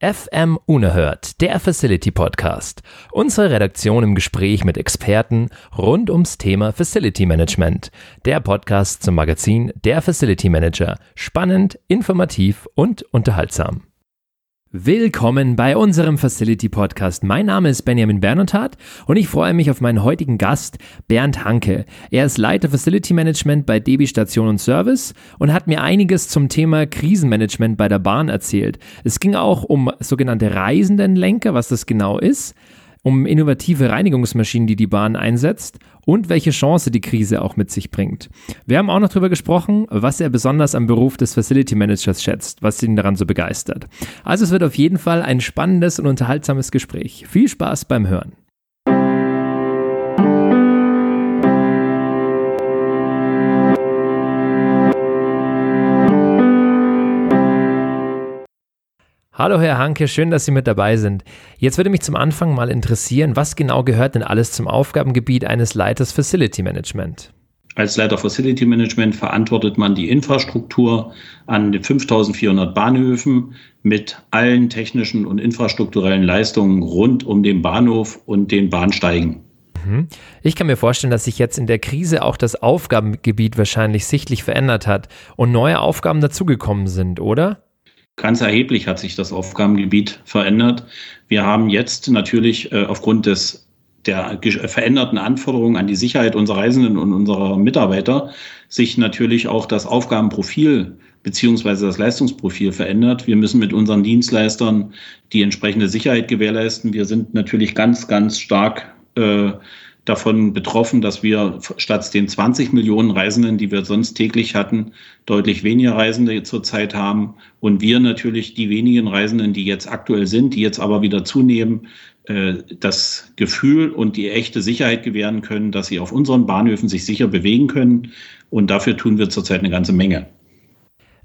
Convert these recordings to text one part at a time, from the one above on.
FM Unerhört, der Facility Podcast. Unsere Redaktion im Gespräch mit Experten rund ums Thema Facility Management. Der Podcast zum Magazin Der Facility Manager. Spannend, informativ und unterhaltsam. Willkommen bei unserem Facility Podcast. Mein Name ist Benjamin Bernhardt und ich freue mich auf meinen heutigen Gast, Bernd Hanke. Er ist Leiter Facility Management bei DB Station und Service und hat mir einiges zum Thema Krisenmanagement bei der Bahn erzählt. Es ging auch um sogenannte Reisendenlenker, was das genau ist um innovative Reinigungsmaschinen, die die Bahn einsetzt und welche Chance die Krise auch mit sich bringt. Wir haben auch noch darüber gesprochen, was er besonders am Beruf des Facility Managers schätzt, was ihn daran so begeistert. Also es wird auf jeden Fall ein spannendes und unterhaltsames Gespräch. Viel Spaß beim Hören. Hallo Herr Hanke, schön, dass Sie mit dabei sind. Jetzt würde mich zum Anfang mal interessieren, was genau gehört denn alles zum Aufgabengebiet eines Leiters Facility Management? Als Leiter Facility Management verantwortet man die Infrastruktur an den 5400 Bahnhöfen mit allen technischen und infrastrukturellen Leistungen rund um den Bahnhof und den Bahnsteigen. Mhm. Ich kann mir vorstellen, dass sich jetzt in der Krise auch das Aufgabengebiet wahrscheinlich sichtlich verändert hat und neue Aufgaben dazugekommen sind, oder? Ganz erheblich hat sich das Aufgabengebiet verändert. Wir haben jetzt natürlich äh, aufgrund des der veränderten Anforderungen an die Sicherheit unserer Reisenden und unserer Mitarbeiter sich natürlich auch das Aufgabenprofil beziehungsweise das Leistungsprofil verändert. Wir müssen mit unseren Dienstleistern die entsprechende Sicherheit gewährleisten. Wir sind natürlich ganz, ganz stark äh, davon betroffen, dass wir statt den 20 Millionen Reisenden, die wir sonst täglich hatten, deutlich weniger Reisende zurzeit haben. Und wir natürlich die wenigen Reisenden, die jetzt aktuell sind, die jetzt aber wieder zunehmen, äh, das Gefühl und die echte Sicherheit gewähren können, dass sie auf unseren Bahnhöfen sich sicher bewegen können. Und dafür tun wir zurzeit eine ganze Menge.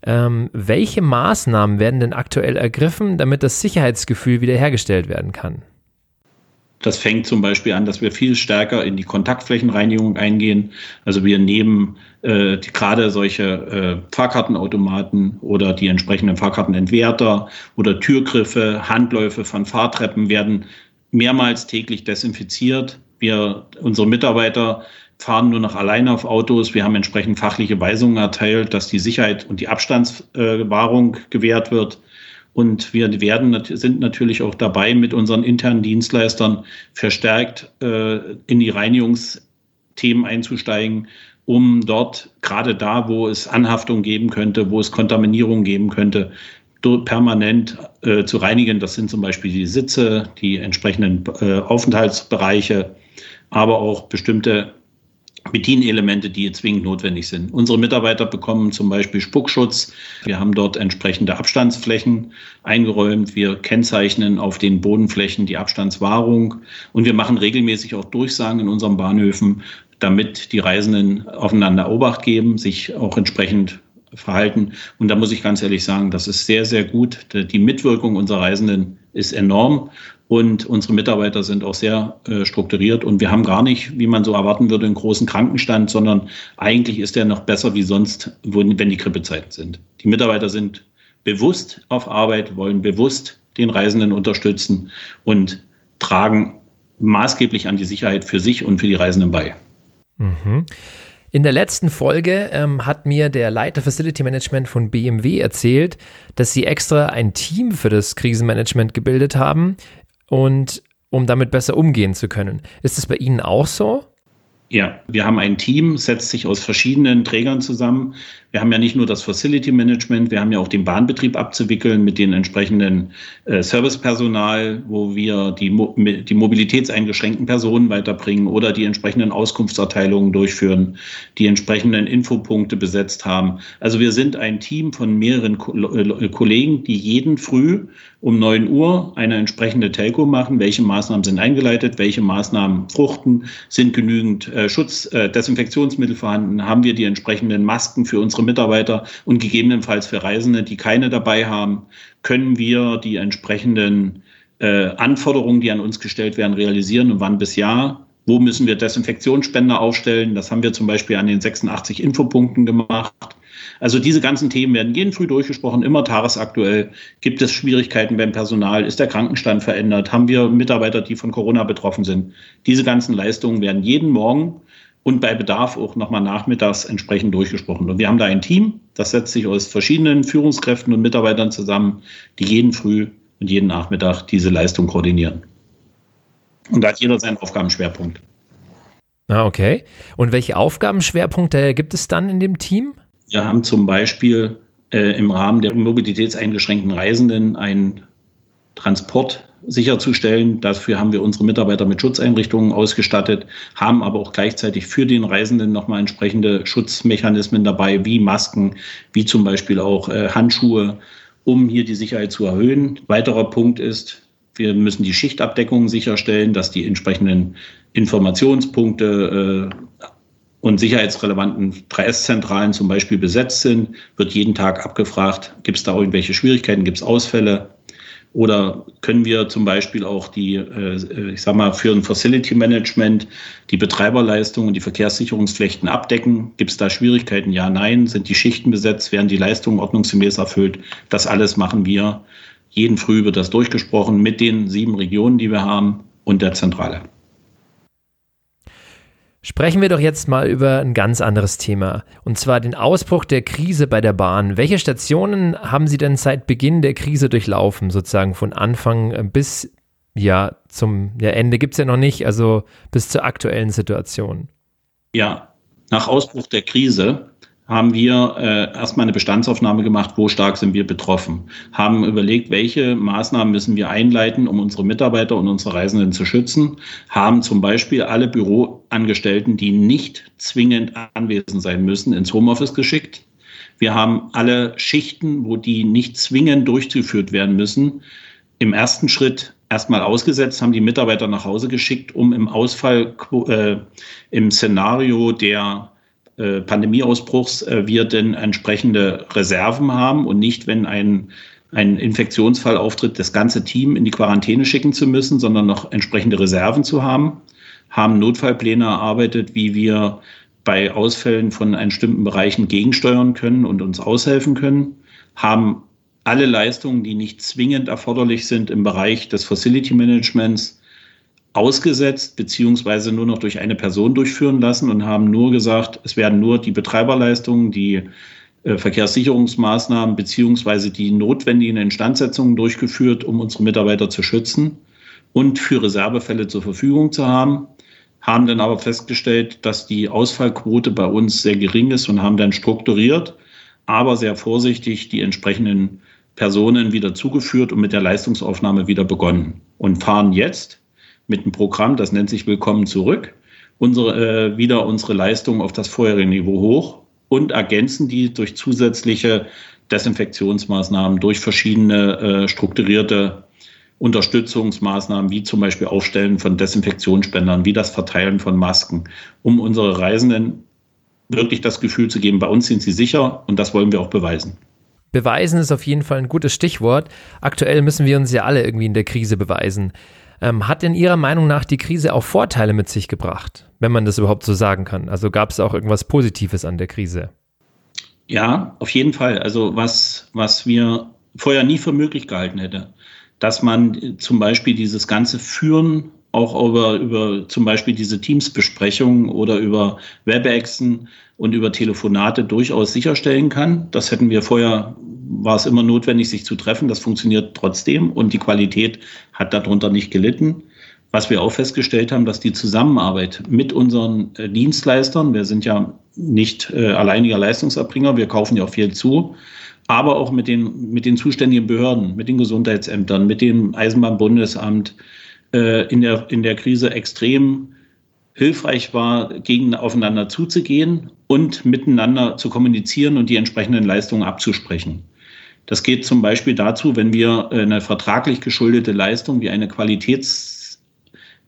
Ähm, welche Maßnahmen werden denn aktuell ergriffen, damit das Sicherheitsgefühl wiederhergestellt werden kann? Das fängt zum Beispiel an, dass wir viel stärker in die Kontaktflächenreinigung eingehen. Also wir nehmen äh, die, gerade solche äh, Fahrkartenautomaten oder die entsprechenden Fahrkartenentwerter oder Türgriffe, Handläufe von Fahrtreppen werden mehrmals täglich desinfiziert. Wir, unsere Mitarbeiter fahren nur noch alleine auf Autos. Wir haben entsprechend fachliche Weisungen erteilt, dass die Sicherheit und die Abstandswahrung gewährt wird. Und wir werden, sind natürlich auch dabei, mit unseren internen Dienstleistern verstärkt äh, in die Reinigungsthemen einzusteigen, um dort gerade da, wo es Anhaftung geben könnte, wo es Kontaminierung geben könnte, permanent äh, zu reinigen. Das sind zum Beispiel die Sitze, die entsprechenden äh, Aufenthaltsbereiche, aber auch bestimmte Bedienelemente, die zwingend notwendig sind. Unsere Mitarbeiter bekommen zum Beispiel Spuckschutz. Wir haben dort entsprechende Abstandsflächen eingeräumt. Wir kennzeichnen auf den Bodenflächen die Abstandswahrung und wir machen regelmäßig auch Durchsagen in unseren Bahnhöfen, damit die Reisenden aufeinander Obacht geben, sich auch entsprechend verhalten. Und da muss ich ganz ehrlich sagen, das ist sehr, sehr gut. Die Mitwirkung unserer Reisenden ist enorm. Und unsere Mitarbeiter sind auch sehr äh, strukturiert und wir haben gar nicht, wie man so erwarten würde, einen großen Krankenstand, sondern eigentlich ist der noch besser wie sonst, wenn die Grippezeiten sind. Die Mitarbeiter sind bewusst auf Arbeit, wollen bewusst den Reisenden unterstützen und tragen maßgeblich an die Sicherheit für sich und für die Reisenden bei. Mhm. In der letzten Folge ähm, hat mir der Leiter Facility Management von BMW erzählt, dass sie extra ein Team für das Krisenmanagement gebildet haben, und um damit besser umgehen zu können. Ist es bei Ihnen auch so? Ja, wir haben ein Team, setzt sich aus verschiedenen Trägern zusammen. Wir haben ja nicht nur das Facility Management, wir haben ja auch den Bahnbetrieb abzuwickeln mit den entsprechenden äh, Servicepersonal, wo wir die, Mo die mobilitätseingeschränkten Personen weiterbringen oder die entsprechenden Auskunftserteilungen durchführen, die entsprechenden Infopunkte besetzt haben. Also wir sind ein Team von mehreren Ko Kollegen, die jeden früh um 9 Uhr eine entsprechende Telco machen. Welche Maßnahmen sind eingeleitet? Welche Maßnahmen fruchten? Sind genügend äh, Schutz, äh, vorhanden? Haben wir die entsprechenden Masken für unsere Mitarbeiter und gegebenenfalls für Reisende, die keine dabei haben? Können wir die entsprechenden äh, Anforderungen, die an uns gestellt werden, realisieren und wann bis Jahr? Wo müssen wir Desinfektionsspender aufstellen? Das haben wir zum Beispiel an den 86 Infopunkten gemacht. Also diese ganzen Themen werden jeden früh durchgesprochen, immer tagesaktuell. Gibt es Schwierigkeiten beim Personal? Ist der Krankenstand verändert? Haben wir Mitarbeiter, die von Corona betroffen sind? Diese ganzen Leistungen werden jeden Morgen und bei Bedarf auch nochmal nachmittags entsprechend durchgesprochen. Und wir haben da ein Team, das setzt sich aus verschiedenen Führungskräften und Mitarbeitern zusammen, die jeden Früh und jeden Nachmittag diese Leistung koordinieren. Und da hat jeder seinen Aufgabenschwerpunkt. Ah, okay. Und welche Aufgabenschwerpunkte gibt es dann in dem Team? Wir haben zum Beispiel äh, im Rahmen der mobilitätseingeschränkten Reisenden einen Transport sicherzustellen. Dafür haben wir unsere Mitarbeiter mit Schutzeinrichtungen ausgestattet, haben aber auch gleichzeitig für den Reisenden nochmal entsprechende Schutzmechanismen dabei, wie Masken, wie zum Beispiel auch äh, Handschuhe, um hier die Sicherheit zu erhöhen. Weiterer Punkt ist, wir müssen die Schichtabdeckung sicherstellen, dass die entsprechenden Informationspunkte äh, und sicherheitsrelevanten 3S-Zentralen zum Beispiel besetzt sind. Wird jeden Tag abgefragt, gibt es da irgendwelche Schwierigkeiten, gibt es Ausfälle? Oder können wir zum Beispiel auch die, äh, ich sag mal, für ein Facility Management die Betreiberleistungen und die Verkehrssicherungsflechten abdecken? Gibt es da Schwierigkeiten? Ja, nein. Sind die Schichten besetzt? Werden die Leistungen ordnungsgemäß erfüllt? Das alles machen wir jeden Früh wird das durchgesprochen mit den sieben Regionen, die wir haben und der Zentrale. Sprechen wir doch jetzt mal über ein ganz anderes Thema, und zwar den Ausbruch der Krise bei der Bahn. Welche Stationen haben Sie denn seit Beginn der Krise durchlaufen, sozusagen von Anfang bis ja zum ja, Ende gibt es ja noch nicht, also bis zur aktuellen Situation? Ja, nach Ausbruch der Krise haben wir äh, erstmal eine Bestandsaufnahme gemacht, wo stark sind wir betroffen, haben überlegt, welche Maßnahmen müssen wir einleiten, um unsere Mitarbeiter und unsere Reisenden zu schützen, haben zum Beispiel alle Büroangestellten, die nicht zwingend anwesend sein müssen, ins Homeoffice geschickt. Wir haben alle Schichten, wo die nicht zwingend durchgeführt werden müssen, im ersten Schritt erstmal ausgesetzt, haben die Mitarbeiter nach Hause geschickt, um im Ausfall, äh, im Szenario der äh, Pandemieausbruchs äh, wir denn entsprechende Reserven haben und nicht, wenn ein, ein Infektionsfall auftritt, das ganze Team in die Quarantäne schicken zu müssen, sondern noch entsprechende Reserven zu haben, haben Notfallpläne erarbeitet, wie wir bei Ausfällen von bestimmten Bereichen gegensteuern können und uns aushelfen können, haben alle Leistungen, die nicht zwingend erforderlich sind im Bereich des Facility Managements, ausgesetzt beziehungsweise nur noch durch eine Person durchführen lassen und haben nur gesagt, es werden nur die Betreiberleistungen, die äh, Verkehrssicherungsmaßnahmen beziehungsweise die notwendigen Instandsetzungen durchgeführt, um unsere Mitarbeiter zu schützen und für Reservefälle zur Verfügung zu haben, haben dann aber festgestellt, dass die Ausfallquote bei uns sehr gering ist und haben dann strukturiert, aber sehr vorsichtig die entsprechenden Personen wieder zugeführt und mit der Leistungsaufnahme wieder begonnen und fahren jetzt mit einem Programm, das nennt sich Willkommen zurück, unsere, äh, wieder unsere Leistung auf das vorherige Niveau hoch und ergänzen die durch zusätzliche Desinfektionsmaßnahmen, durch verschiedene äh, strukturierte Unterstützungsmaßnahmen, wie zum Beispiel Aufstellen von Desinfektionsspendern, wie das Verteilen von Masken, um unsere Reisenden wirklich das Gefühl zu geben, bei uns sind sie sicher und das wollen wir auch beweisen. Beweisen ist auf jeden Fall ein gutes Stichwort. Aktuell müssen wir uns ja alle irgendwie in der Krise beweisen. Ähm, hat in Ihrer Meinung nach die Krise auch Vorteile mit sich gebracht, wenn man das überhaupt so sagen kann? Also gab es auch irgendwas Positives an der Krise? Ja, auf jeden Fall. Also was, was wir vorher nie für möglich gehalten hätte, dass man zum Beispiel dieses ganze Führen auch über, über zum Beispiel diese Teams-Besprechungen oder über Webexen und über Telefonate durchaus sicherstellen kann. Das hätten wir vorher, war es immer notwendig, sich zu treffen. Das funktioniert trotzdem und die Qualität hat darunter nicht gelitten. Was wir auch festgestellt haben, dass die Zusammenarbeit mit unseren äh, Dienstleistern, wir sind ja nicht äh, alleiniger Leistungserbringer, wir kaufen ja auch viel zu, aber auch mit den, mit den zuständigen Behörden, mit den Gesundheitsämtern, mit dem Eisenbahnbundesamt, äh, in, der, in der Krise extrem hilfreich war, gegen aufeinander zuzugehen und miteinander zu kommunizieren und die entsprechenden Leistungen abzusprechen. Das geht zum Beispiel dazu, wenn wir eine vertraglich geschuldete Leistung wie eine Qualitäts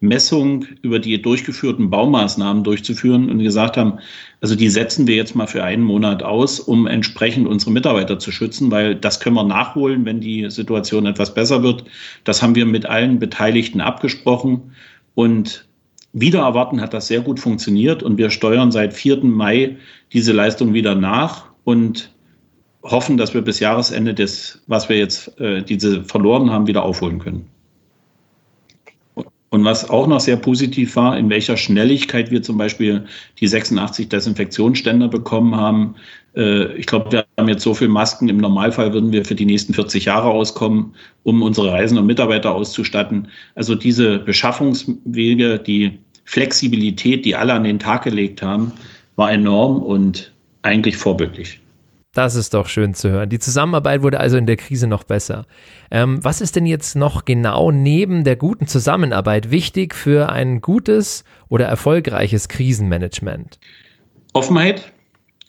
Messung über die durchgeführten Baumaßnahmen durchzuführen und gesagt haben, also die setzen wir jetzt mal für einen Monat aus, um entsprechend unsere Mitarbeiter zu schützen, weil das können wir nachholen, wenn die Situation etwas besser wird. Das haben wir mit allen Beteiligten abgesprochen und wieder erwarten hat das sehr gut funktioniert und wir steuern seit 4. Mai diese Leistung wieder nach und hoffen, dass wir bis Jahresende das, was wir jetzt äh, diese verloren haben, wieder aufholen können. Und was auch noch sehr positiv war, in welcher Schnelligkeit wir zum Beispiel die 86 Desinfektionsständer bekommen haben. Äh, ich glaube, wir haben jetzt so viele Masken. Im Normalfall würden wir für die nächsten 40 Jahre auskommen, um unsere Reisenden und Mitarbeiter auszustatten. Also diese Beschaffungswege, die Flexibilität, die alle an den Tag gelegt haben, war enorm und eigentlich vorbildlich. Das ist doch schön zu hören. Die Zusammenarbeit wurde also in der Krise noch besser. Ähm, was ist denn jetzt noch genau neben der guten Zusammenarbeit wichtig für ein gutes oder erfolgreiches Krisenmanagement? Offenheit,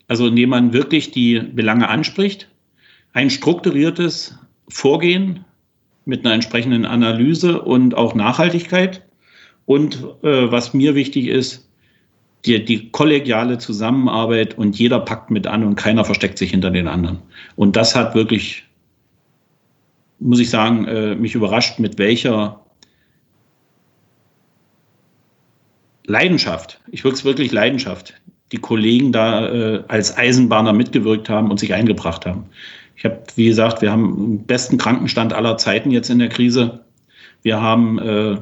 also indem man wirklich die Belange anspricht, ein strukturiertes Vorgehen mit einer entsprechenden Analyse und auch Nachhaltigkeit. Und äh, was mir wichtig ist, die, die kollegiale Zusammenarbeit und jeder packt mit an und keiner versteckt sich hinter den anderen. Und das hat wirklich, muss ich sagen, äh, mich überrascht, mit welcher Leidenschaft, ich würde es wirklich Leidenschaft, die Kollegen da äh, als Eisenbahner mitgewirkt haben und sich eingebracht haben. Ich habe, wie gesagt, wir haben den besten Krankenstand aller Zeiten jetzt in der Krise. Wir haben äh,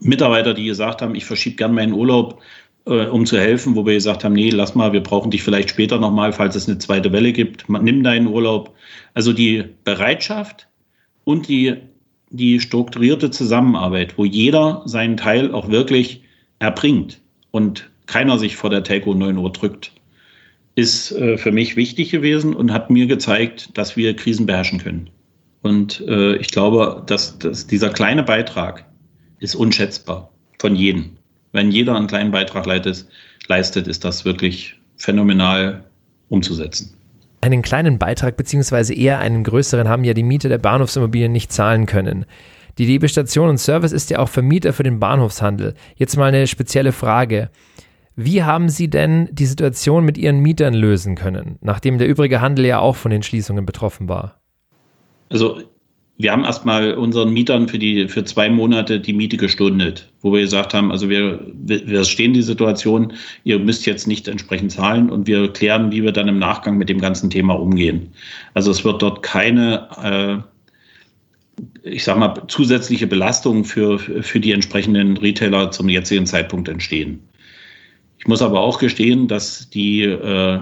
Mitarbeiter, die gesagt haben, ich verschiebe gern meinen Urlaub, äh, um zu helfen, wo wir gesagt haben, nee, lass mal, wir brauchen dich vielleicht später nochmal, falls es eine zweite Welle gibt. Nimm deinen Urlaub. Also die Bereitschaft und die, die strukturierte Zusammenarbeit, wo jeder seinen Teil auch wirklich erbringt und keiner sich vor der Telco 9 Uhr drückt, ist äh, für mich wichtig gewesen und hat mir gezeigt, dass wir Krisen beherrschen können. Und äh, ich glaube, dass, dass dieser kleine Beitrag ist unschätzbar von jedem wenn jeder einen kleinen Beitrag leistet, ist das wirklich phänomenal umzusetzen. Einen kleinen Beitrag beziehungsweise eher einen größeren haben ja die Mieter der Bahnhofsimmobilien nicht zahlen können. Die DB Station und Service ist ja auch Vermieter für den Bahnhofshandel. Jetzt mal eine spezielle Frage. Wie haben Sie denn die Situation mit Ihren Mietern lösen können, nachdem der übrige Handel ja auch von den Schließungen betroffen war? Also wir haben erstmal unseren Mietern für die für zwei Monate die Miete gestundet, wo wir gesagt haben, also wir, wir stehen die Situation, ihr müsst jetzt nicht entsprechend zahlen und wir klären, wie wir dann im Nachgang mit dem ganzen Thema umgehen. Also es wird dort keine äh, ich sag mal, zusätzliche Belastung für, für die entsprechenden Retailer zum jetzigen Zeitpunkt entstehen. Ich muss aber auch gestehen, dass die äh,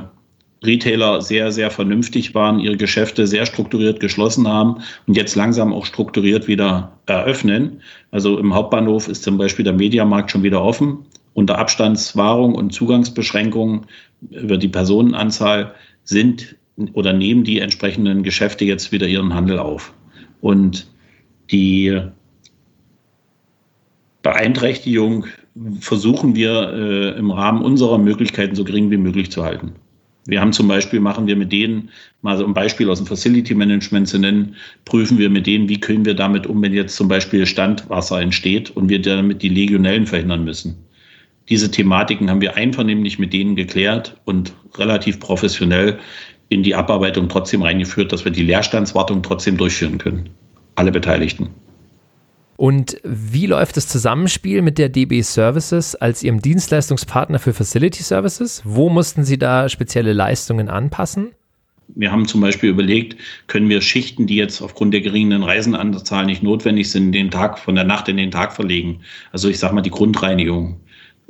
Retailer sehr, sehr vernünftig waren, ihre Geschäfte sehr strukturiert geschlossen haben und jetzt langsam auch strukturiert wieder eröffnen. Also im Hauptbahnhof ist zum Beispiel der Mediamarkt schon wieder offen. Unter Abstandswahrung und Zugangsbeschränkungen über die Personenanzahl sind oder nehmen die entsprechenden Geschäfte jetzt wieder ihren Handel auf. Und die Beeinträchtigung versuchen wir äh, im Rahmen unserer Möglichkeiten so gering wie möglich zu halten. Wir haben zum Beispiel, machen wir mit denen, mal so ein Beispiel aus dem Facility Management zu nennen, prüfen wir mit denen, wie können wir damit um, wenn jetzt zum Beispiel Standwasser entsteht und wir damit die Legionellen verhindern müssen. Diese Thematiken haben wir einvernehmlich mit denen geklärt und relativ professionell in die Abarbeitung trotzdem reingeführt, dass wir die Leerstandswartung trotzdem durchführen können. Alle Beteiligten. Und wie läuft das Zusammenspiel mit der DB Services als Ihrem Dienstleistungspartner für Facility Services? Wo mussten Sie da spezielle Leistungen anpassen? Wir haben zum Beispiel überlegt, können wir Schichten, die jetzt aufgrund der geringen Reisenanzahl nicht notwendig sind, den Tag von der Nacht in den Tag verlegen. Also ich sage mal die Grundreinigung.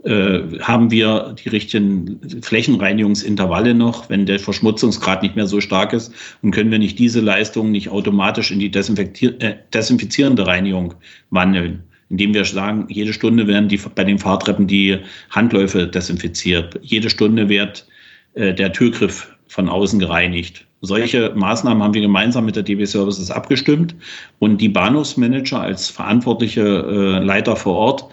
Äh, haben wir die richtigen Flächenreinigungsintervalle noch, wenn der Verschmutzungsgrad nicht mehr so stark ist? Und können wir nicht diese Leistung nicht automatisch in die äh, desinfizierende Reinigung wandeln, indem wir sagen, jede Stunde werden die, bei den Fahrtreppen die Handläufe desinfiziert, jede Stunde wird äh, der Türgriff von außen gereinigt. Solche Maßnahmen haben wir gemeinsam mit der DB Services abgestimmt. Und die Bahnhofsmanager als verantwortliche äh, Leiter vor Ort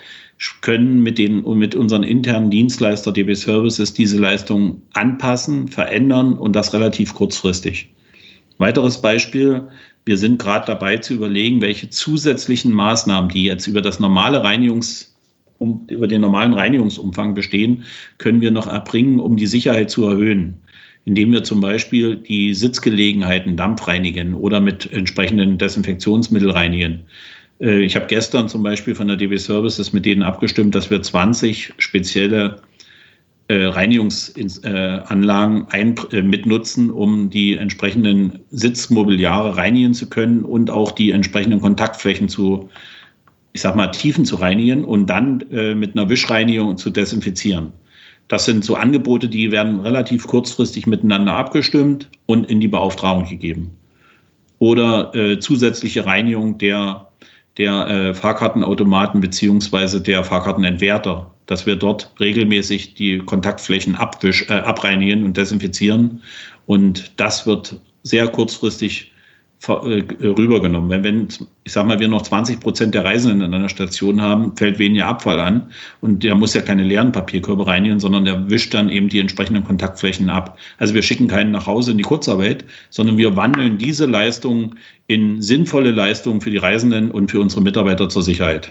können mit, den, mit unseren internen Dienstleister DB Services diese Leistung anpassen, verändern und das relativ kurzfristig. Weiteres Beispiel, wir sind gerade dabei zu überlegen, welche zusätzlichen Maßnahmen, die jetzt über das normale Reinigungs um, über den normalen Reinigungsumfang bestehen, können wir noch erbringen, um die Sicherheit zu erhöhen. Indem wir zum Beispiel die Sitzgelegenheiten dampfreinigen oder mit entsprechenden Desinfektionsmittel reinigen. Äh, ich habe gestern zum Beispiel von der DB Services mit denen abgestimmt, dass wir 20 spezielle äh, Reinigungsanlagen ein, äh, mitnutzen, um die entsprechenden Sitzmobiliare reinigen zu können und auch die entsprechenden Kontaktflächen zu, ich sag mal, Tiefen zu reinigen und dann mit einer Wischreinigung zu desinfizieren. Das sind so Angebote, die werden relativ kurzfristig miteinander abgestimmt und in die Beauftragung gegeben. Oder äh, zusätzliche Reinigung der, der äh, Fahrkartenautomaten beziehungsweise der Fahrkartenentwerter dass wir dort regelmäßig die Kontaktflächen abwisch, äh, abreinigen und desinfizieren. Und das wird sehr kurzfristig rübergenommen. Wenn, wenn, ich sage mal, wir noch 20 Prozent der Reisenden in einer Station haben, fällt weniger Abfall an und der muss ja keine leeren Papierkörbe reinigen, sondern der wischt dann eben die entsprechenden Kontaktflächen ab. Also wir schicken keinen nach Hause in die Kurzarbeit, sondern wir wandeln diese Leistung in sinnvolle Leistungen für die Reisenden und für unsere Mitarbeiter zur Sicherheit.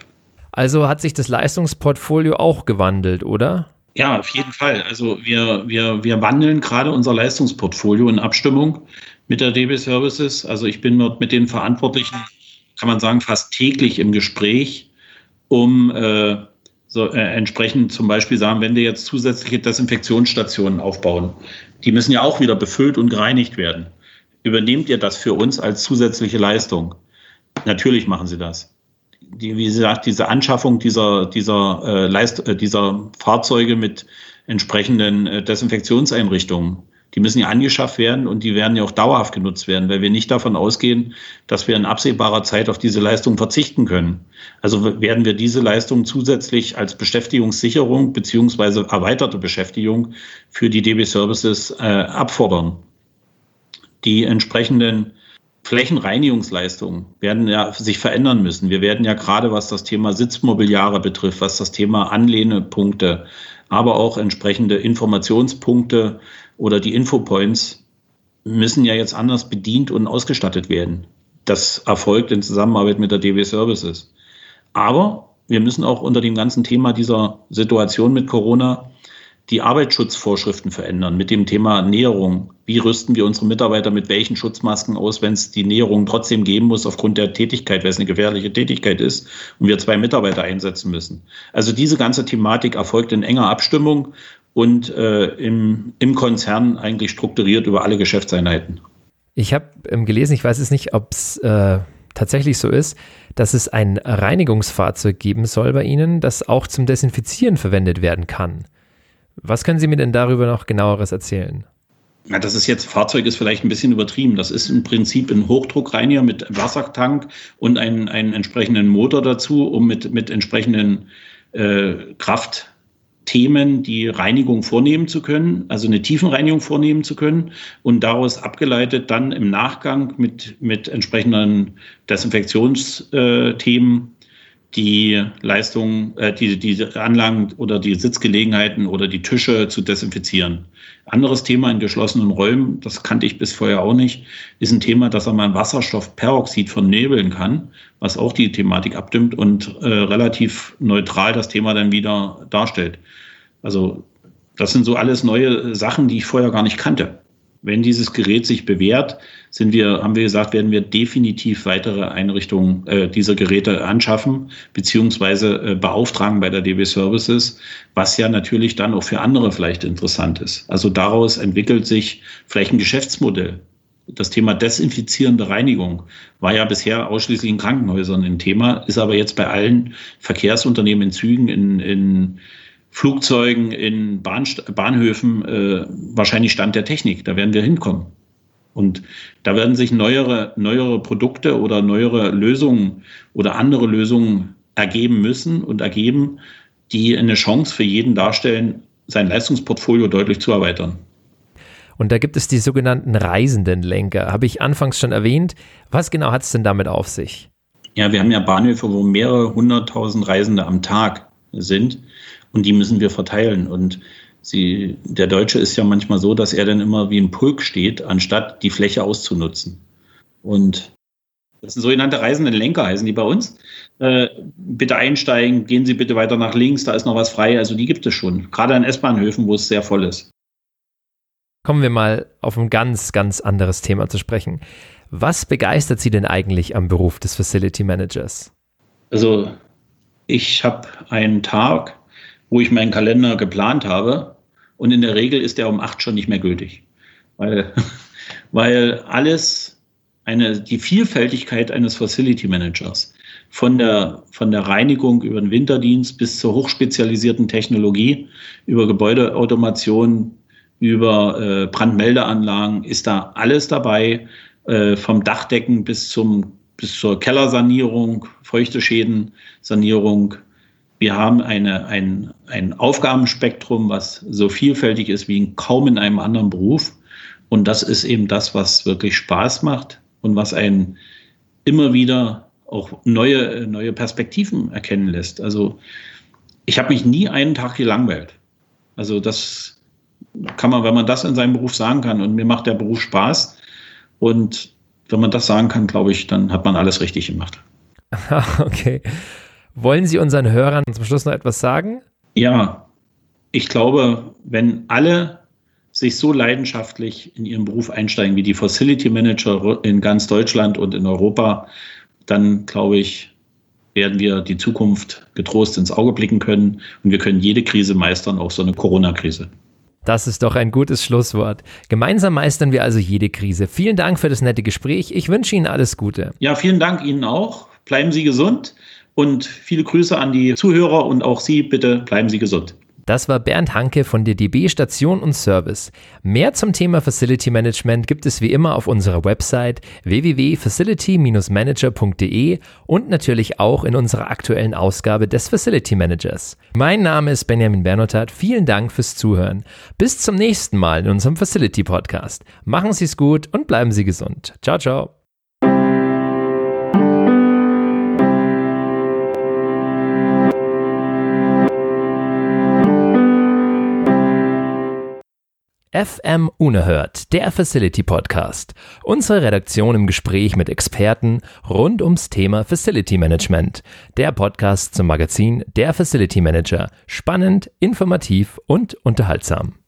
Also hat sich das Leistungsportfolio auch gewandelt, oder? Ja, auf jeden Fall. Also wir, wir, wir wandeln gerade unser Leistungsportfolio in Abstimmung mit der DB Services. Also ich bin dort mit den Verantwortlichen, kann man sagen, fast täglich im Gespräch, um äh, so, äh, entsprechend zum Beispiel sagen, wenn wir jetzt zusätzliche Desinfektionsstationen aufbauen, die müssen ja auch wieder befüllt und gereinigt werden. Übernehmt ihr das für uns als zusätzliche Leistung? Natürlich machen sie das die, wie gesagt, diese Anschaffung dieser, dieser, äh, Leist äh, dieser Fahrzeuge mit entsprechenden äh, Desinfektionseinrichtungen, die müssen ja angeschafft werden und die werden ja auch dauerhaft genutzt werden, weil wir nicht davon ausgehen, dass wir in absehbarer Zeit auf diese Leistung verzichten können. Also werden wir diese Leistung zusätzlich als Beschäftigungssicherung beziehungsweise erweiterte Beschäftigung für die DB Services äh, abfordern. Die entsprechenden Flächenreinigungsleistungen werden ja sich verändern müssen. Wir werden ja gerade, was das Thema Sitzmobiliare betrifft, was das Thema Anlehnepunkte, aber auch entsprechende Informationspunkte oder die Infopoints müssen ja jetzt anders bedient und ausgestattet werden. Das erfolgt in Zusammenarbeit mit der DW Services. Aber wir müssen auch unter dem ganzen Thema dieser Situation mit Corona die Arbeitsschutzvorschriften verändern mit dem Thema Näherung. Wie rüsten wir unsere Mitarbeiter mit welchen Schutzmasken aus, wenn es die Näherung trotzdem geben muss aufgrund der Tätigkeit, weil es eine gefährliche Tätigkeit ist und wir zwei Mitarbeiter einsetzen müssen. Also diese ganze Thematik erfolgt in enger Abstimmung und äh, im, im Konzern eigentlich strukturiert über alle Geschäftseinheiten. Ich habe ähm, gelesen, ich weiß es nicht, ob es äh, tatsächlich so ist, dass es ein Reinigungsfahrzeug geben soll bei Ihnen, das auch zum Desinfizieren verwendet werden kann. Was können Sie mir denn darüber noch genaueres erzählen? Ja, das ist jetzt, Fahrzeug ist vielleicht ein bisschen übertrieben. Das ist im Prinzip ein Hochdruckreiniger mit Wassertank und einen, einen entsprechenden Motor dazu, um mit, mit entsprechenden äh, Kraftthemen die Reinigung vornehmen zu können, also eine Tiefenreinigung vornehmen zu können und daraus abgeleitet dann im Nachgang mit, mit entsprechenden Desinfektionsthemen die Leistung, äh, die, die Anlagen oder die Sitzgelegenheiten oder die Tische zu desinfizieren. Anderes Thema in geschlossenen Räumen, das kannte ich bis vorher auch nicht, ist ein Thema, dass mal Wasserstoffperoxid vernebeln kann, was auch die Thematik abdimmt und äh, relativ neutral das Thema dann wieder darstellt. Also das sind so alles neue Sachen, die ich vorher gar nicht kannte. Wenn dieses Gerät sich bewährt, sind wir, haben wir gesagt, werden wir definitiv weitere Einrichtungen äh, dieser Geräte anschaffen, beziehungsweise äh, beauftragen bei der DB Services, was ja natürlich dann auch für andere vielleicht interessant ist. Also daraus entwickelt sich vielleicht ein Geschäftsmodell. Das Thema desinfizierende Reinigung war ja bisher ausschließlich in Krankenhäusern ein Thema, ist aber jetzt bei allen Verkehrsunternehmen in Zügen, in, in Flugzeugen, in Bahnst Bahnhöfen äh, wahrscheinlich Stand der Technik. Da werden wir hinkommen. Und da werden sich neuere, neuere Produkte oder neuere Lösungen oder andere Lösungen ergeben müssen und ergeben, die eine Chance für jeden darstellen, sein Leistungsportfolio deutlich zu erweitern. Und da gibt es die sogenannten Reisendenlenker, habe ich anfangs schon erwähnt. Was genau hat es denn damit auf sich? Ja, wir haben ja Bahnhöfe, wo mehrere hunderttausend Reisende am Tag sind und die müssen wir verteilen. Und sie, der Deutsche ist ja manchmal so, dass er dann immer wie ein Pulk steht, anstatt die Fläche auszunutzen. Und das sind sogenannte reisende Lenker, heißen die bei uns. Äh, bitte einsteigen, gehen Sie bitte weiter nach links, da ist noch was frei. Also die gibt es schon, gerade an S-Bahnhöfen, wo es sehr voll ist. Kommen wir mal auf ein ganz, ganz anderes Thema zu sprechen. Was begeistert Sie denn eigentlich am Beruf des Facility Managers? Also ich habe einen Tag, wo ich meinen Kalender geplant habe und in der Regel ist der um acht schon nicht mehr gültig, weil, weil alles eine, die Vielfältigkeit eines Facility Managers von der, von der Reinigung über den Winterdienst bis zur hochspezialisierten Technologie, über Gebäudeautomation, über äh, Brandmeldeanlagen ist da alles dabei, äh, vom Dachdecken bis zum bis zur Kellersanierung, feuchte Schädensanierung. Wir haben eine, ein, ein Aufgabenspektrum, was so vielfältig ist wie kaum in einem anderen Beruf. Und das ist eben das, was wirklich Spaß macht und was einen immer wieder auch neue, neue Perspektiven erkennen lässt. Also ich habe mich nie einen Tag gelangweilt. Also das kann man, wenn man das in seinem Beruf sagen kann und mir macht der Beruf Spaß und wenn man das sagen kann, glaube ich, dann hat man alles richtig gemacht. okay. Wollen Sie unseren Hörern zum Schluss noch etwas sagen? Ja, ich glaube, wenn alle sich so leidenschaftlich in ihren Beruf einsteigen wie die Facility Manager in ganz Deutschland und in Europa, dann glaube ich, werden wir die Zukunft getrost ins Auge blicken können und wir können jede Krise meistern, auch so eine Corona-Krise. Das ist doch ein gutes Schlusswort. Gemeinsam meistern wir also jede Krise. Vielen Dank für das nette Gespräch. Ich wünsche Ihnen alles Gute. Ja, vielen Dank Ihnen auch. Bleiben Sie gesund und viele Grüße an die Zuhörer und auch Sie bitte bleiben Sie gesund. Das war Bernd Hanke von der DB Station und Service. Mehr zum Thema Facility Management gibt es wie immer auf unserer Website www.facility-manager.de und natürlich auch in unserer aktuellen Ausgabe des Facility Managers. Mein Name ist Benjamin Bernotat. Vielen Dank fürs Zuhören. Bis zum nächsten Mal in unserem Facility Podcast. Machen Sie es gut und bleiben Sie gesund. Ciao, ciao. FM Unerhört, der Facility Podcast. Unsere Redaktion im Gespräch mit Experten rund ums Thema Facility Management. Der Podcast zum Magazin Der Facility Manager. Spannend, informativ und unterhaltsam.